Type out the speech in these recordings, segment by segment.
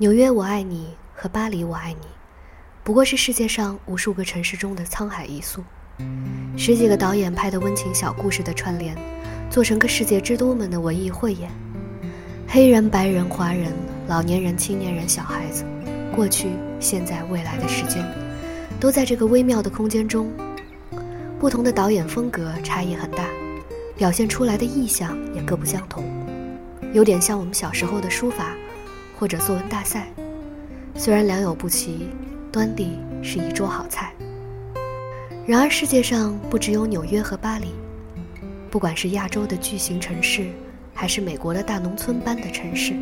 纽约我爱你和巴黎我爱你，不过是世界上无数个城市中的沧海一粟。十几个导演拍的温情小故事的串联，做成个世界之都们的文艺汇演。黑人、白人、华人、老年人、青年人、小孩子，过去、现在、未来的时间，都在这个微妙的空间中。不同的导演风格差异很大，表现出来的意象也各不相同，有点像我们小时候的书法或者作文大赛。虽然良莠不齐，端地是一桌好菜。然而世界上不只有纽约和巴黎，不管是亚洲的巨型城市，还是美国的大农村般的城市，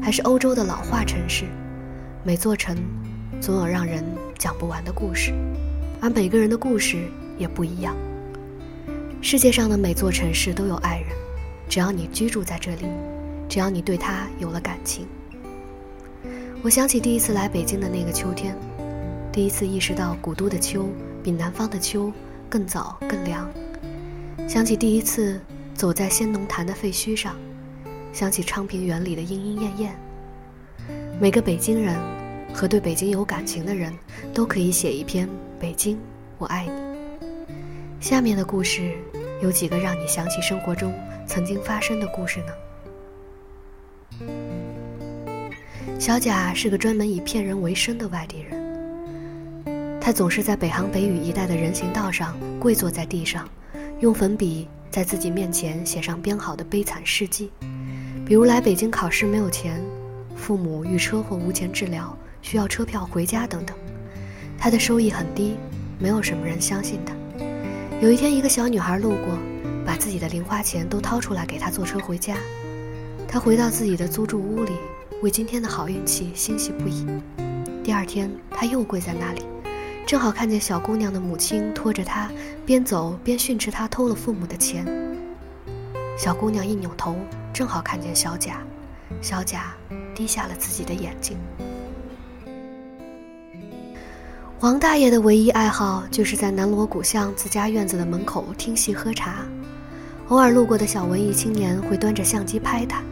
还是欧洲的老化城市，每座城总有让人讲不完的故事，而每个人的故事。也不一样。世界上的每座城市都有爱人，只要你居住在这里，只要你对他有了感情。我想起第一次来北京的那个秋天，第一次意识到古都的秋比南方的秋更早更凉。想起第一次走在仙农坛的废墟上，想起昌平园里的莺莺燕燕。每个北京人和对北京有感情的人都可以写一篇《北京，我爱你》。下面的故事，有几个让你想起生活中曾经发生的故事呢？小贾是个专门以骗人为生的外地人，他总是在北航北语一带的人行道上跪坐在地上，用粉笔在自己面前写上编好的悲惨事迹，比如来北京考试没有钱，父母遇车祸无钱治疗，需要车票回家等等。他的收益很低，没有什么人相信他。有一天，一个小女孩路过，把自己的零花钱都掏出来给他坐车回家。他回到自己的租住屋里，为今天的好运气欣喜不已。第二天，他又跪在那里，正好看见小姑娘的母亲拖着他，边走边训斥他偷了父母的钱。小姑娘一扭头，正好看见小贾，小贾低下了自己的眼睛。王大爷的唯一爱好就是在南锣鼓巷自家院子的门口听戏喝茶，偶尔路过的小文艺青年会端着相机拍他，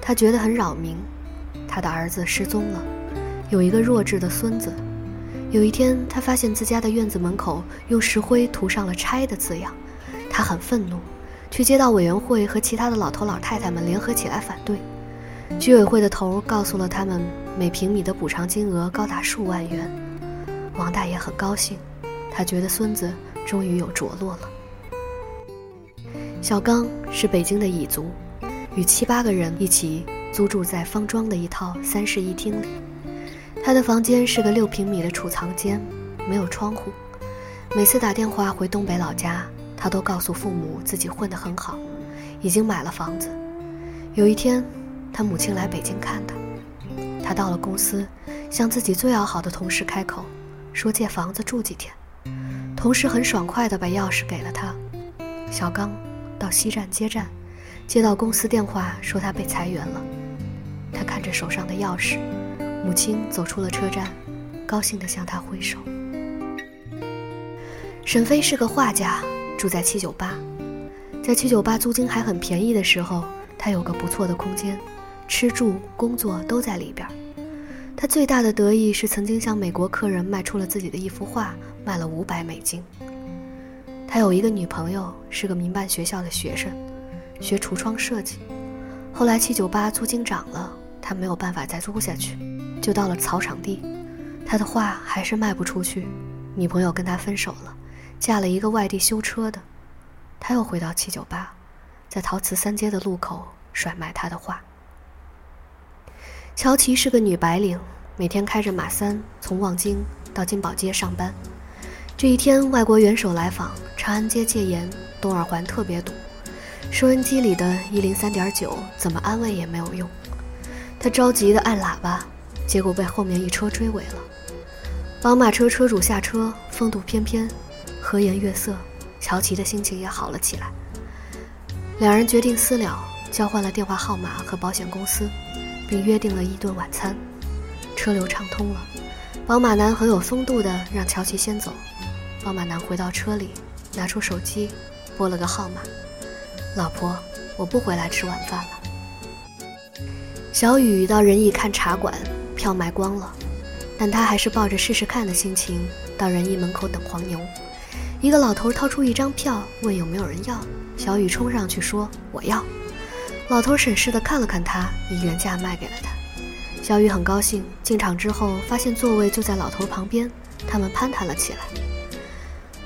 他觉得很扰民。他的儿子失踪了，有一个弱智的孙子。有一天，他发现自家的院子门口用石灰涂上了“拆”的字样，他很愤怒，去街道委员会和其他的老头老太太们联合起来反对。居委会的头告诉了他们，每平米的补偿金额高达数万元。王大爷很高兴，他觉得孙子终于有着落了。小刚是北京的蚁族，与七八个人一起租住在方庄的一套三室一厅里。他的房间是个六平米的储藏间，没有窗户。每次打电话回东北老家，他都告诉父母自己混得很好，已经买了房子。有一天，他母亲来北京看他，他到了公司，向自己最要好的同事开口。说借房子住几天，同事很爽快地把钥匙给了他。小刚到西站接站，接到公司电话说他被裁员了。他看着手上的钥匙，母亲走出了车站，高兴地向他挥手。沈飞是个画家，住在七九八，在七九八租金还很便宜的时候，他有个不错的空间，吃住工作都在里边。他最大的得意是曾经向美国客人卖出了自己的一幅画，卖了五百美金。他有一个女朋友，是个民办学校的学生，学橱窗设计。后来七九八租金涨了，他没有办法再租下去，就到了草场地。他的画还是卖不出去，女朋友跟他分手了，嫁了一个外地修车的。他又回到七九八，在陶瓷三街的路口甩卖他的画。乔琪是个女白领，每天开着马三从望京到金宝街上班。这一天，外国元首来访，长安街戒严，东二环特别堵。收音机里的一零三点九怎么安慰也没有用。他着急地按喇叭，结果被后面一车追尾了。宝马车车主下车，风度翩翩，和颜悦色，乔琪的心情也好了起来。两人决定私了，交换了电话号码和保险公司。并约定了一顿晚餐，车流畅通了。宝马男很有风度的让乔琪先走。宝马男回到车里，拿出手机，拨了个号码：“老婆，我不回来吃晚饭了。”小雨到仁义看茶馆，票卖光了，但他还是抱着试试看的心情到仁义门口等黄牛。一个老头掏出一张票，问有没有人要。小雨冲上去说：“我要。”老头审视的看了看他，以原价卖给了他。小雨很高兴，进场之后发现座位就在老头旁边，他们攀谈了起来。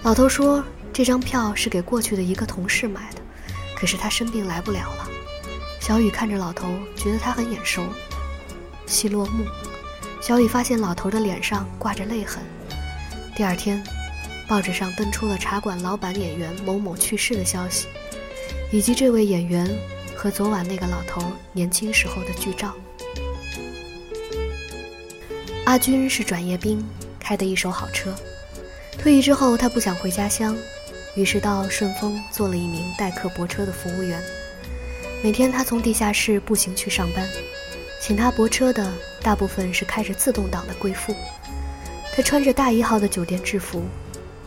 老头说：“这张票是给过去的一个同事买的，可是他生病来不了了。”小雨看着老头，觉得他很眼熟。戏落幕，小雨发现老头的脸上挂着泪痕。第二天。报纸上登出了茶馆老板演员某某去世的消息，以及这位演员和昨晚那个老头年轻时候的剧照。阿军是转业兵，开的一手好车。退役之后，他不想回家乡，于是到顺丰做了一名代客泊车的服务员。每天他从地下室步行去上班，请他泊车的大部分是开着自动挡的贵妇。他穿着大一号的酒店制服。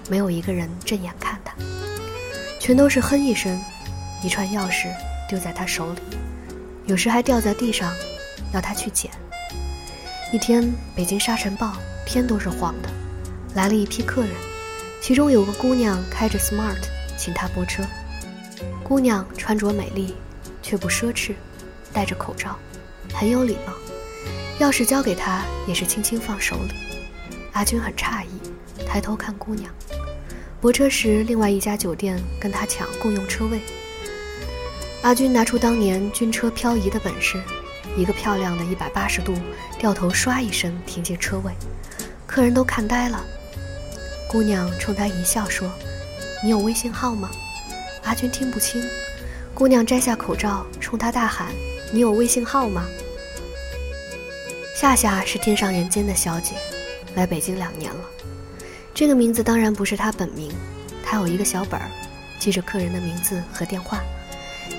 没有一个人正眼看他，全都是哼一声，一串钥匙丢在他手里，有时还掉在地上，要他去捡。一天，北京沙尘暴，天都是黄的，来了一批客人，其中有个姑娘开着 smart，请他泊车。姑娘穿着美丽，却不奢侈，戴着口罩，很有礼貌，钥匙交给他也是轻轻放手里。阿军很诧异，抬头看姑娘。泊车时，另外一家酒店跟他抢共用车位。阿军拿出当年军车漂移的本事，一个漂亮的一百八十度掉头，唰一声停进车位，客人都看呆了。姑娘冲他一笑说：“你有微信号吗？”阿军听不清。姑娘摘下口罩，冲他大喊：“你有微信号吗？”夏夏是天上人间的小姐，来北京两年了。这个名字当然不是她本名，她有一个小本儿，记着客人的名字和电话。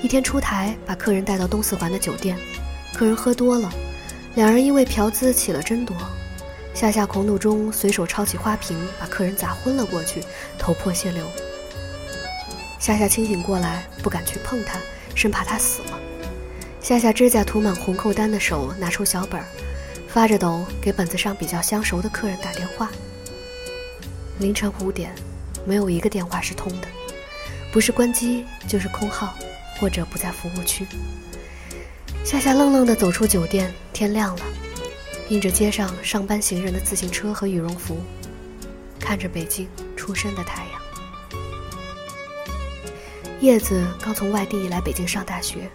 一天出台，把客人带到东四环的酒店，客人喝多了，两人因为嫖资起了争夺。夏夏狂怒中随手抄起花瓶，把客人砸昏了过去，头破血流。夏夏清醒过来，不敢去碰他，生怕他死了。夏夏指甲涂满红扣单的手拿出小本儿，发着抖给本子上比较相熟的客人打电话。凌晨五点，没有一个电话是通的，不是关机就是空号，或者不在服务区。夏夏愣愣地走出酒店，天亮了，映着街上上班行人的自行车和羽绒服，看着北京初升的太阳。叶子刚从外地来北京上大学，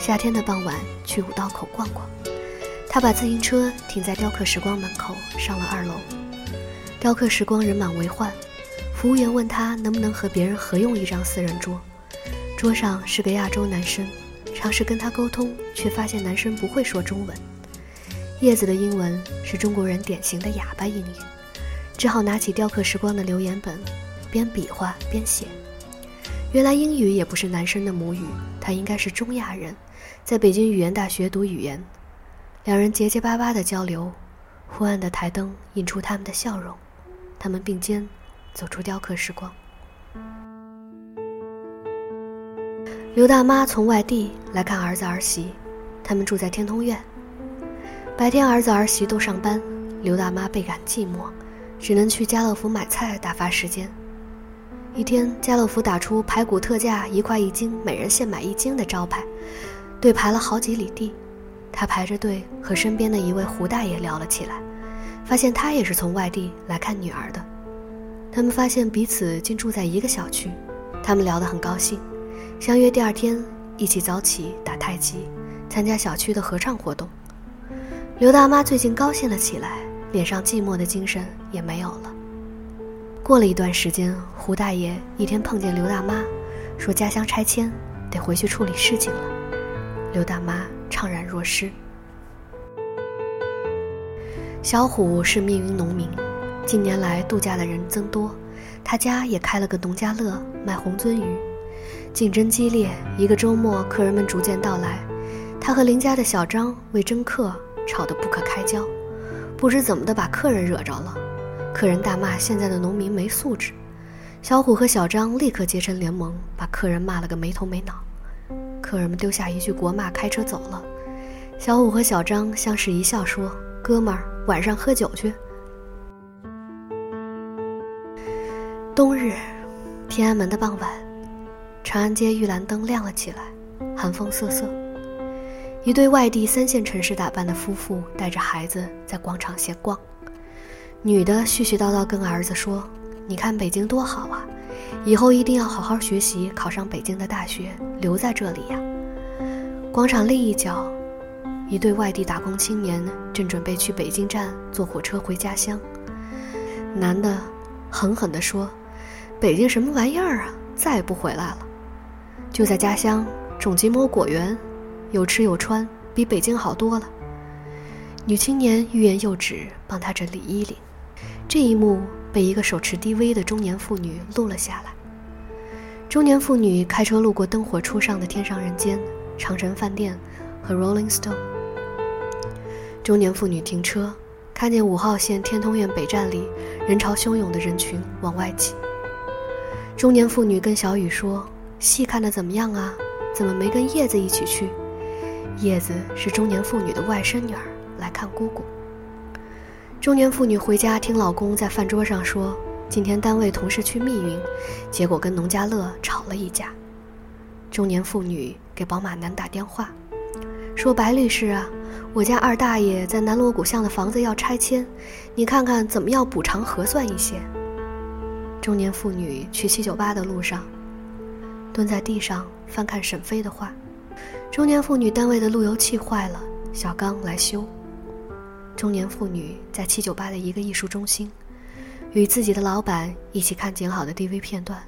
夏天的傍晚去五道口逛逛，他把自行车停在雕刻时光门口，上了二楼。雕刻时光人满为患，服务员问他能不能和别人合用一张四人桌，桌上是个亚洲男生，尝试跟他沟通，却发现男生不会说中文。叶子的英文是中国人典型的哑巴英语，只好拿起雕刻时光的留言本，边比划边写。原来英语也不是男生的母语，他应该是中亚人，在北京语言大学读语言。两人结结巴巴的交流，昏暗的台灯映出他们的笑容。他们并肩走出雕刻时光。刘大妈从外地来看儿子儿媳，他们住在天通苑。白天儿子儿媳都上班，刘大妈倍感寂寞，只能去家乐福买菜打发时间。一天，家乐福打出排骨特价一块一斤，每人限买一斤的招牌，队排了好几里地。他排着队和身边的一位胡大爷聊了起来。发现他也是从外地来看女儿的，他们发现彼此竟住在一个小区，他们聊得很高兴，相约第二天一起早起打太极，参加小区的合唱活动。刘大妈最近高兴了起来，脸上寂寞的精神也没有了。过了一段时间，胡大爷一天碰见刘大妈，说家乡拆迁，得回去处理事情了。刘大妈怅然若失。小虎是密云农民，近年来度假的人增多，他家也开了个农家乐，卖红鳟鱼，竞争激烈。一个周末，客人们逐渐到来，他和邻家的小张为争客吵得不可开交，不知怎么的把客人惹着了，客人大骂现在的农民没素质，小虎和小张立刻结成联盟，把客人骂了个没头没脑，客人们丢下一句国骂，开车走了。小虎和小张相视一笑说。哥们儿晚上喝酒去。冬日，天安门的傍晚，长安街玉兰灯亮了起来，寒风瑟瑟。一对外地三线城市打扮的夫妇带着孩子在广场闲逛，女的絮絮叨叨跟儿子说：“你看北京多好啊，以后一定要好好学习，考上北京的大学，留在这里呀。”广场另一角，一对外地打工青年正准备去北京站坐火车回家乡。男的狠狠地说：“北京什么玩意儿啊，再也不回来了。就在家乡种几亩果园。”有吃有穿，比北京好多了。女青年欲言又止，帮他整理衣领。这一幕被一个手持 DV 的中年妇女录了下来。中年妇女开车路过灯火初上的天上人间、长城饭店和 Rolling Stone。中年妇女停车，看见五号线天通苑北站里人潮汹涌的人群往外挤。中年妇女跟小雨说：“戏看得怎么样啊？怎么没跟叶子一起去？”叶子是中年妇女的外甥女儿，来看姑姑。中年妇女回家听老公在饭桌上说，今天单位同事去密云，结果跟农家乐吵了一架。中年妇女给宝马男打电话，说：“白律师啊，我家二大爷在南锣鼓巷的房子要拆迁，你看看怎么要补偿合算一些。”中年妇女去七九八的路上，蹲在地上翻看沈飞的画。中年妇女单位的路由器坏了，小刚来修。中年妇女在七九八的一个艺术中心，与自己的老板一起看剪好的 DV 片段，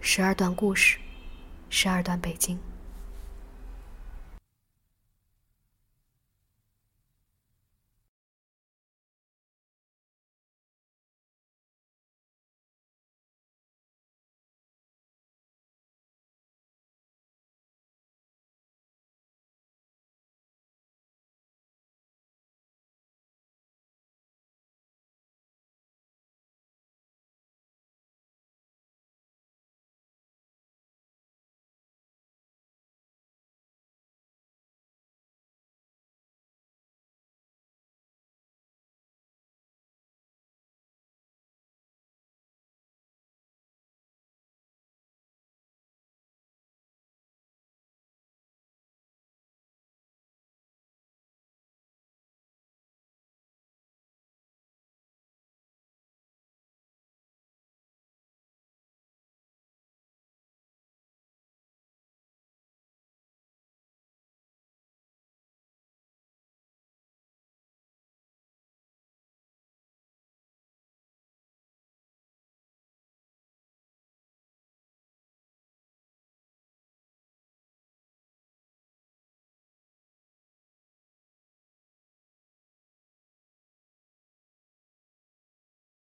十二段故事，十二段北京。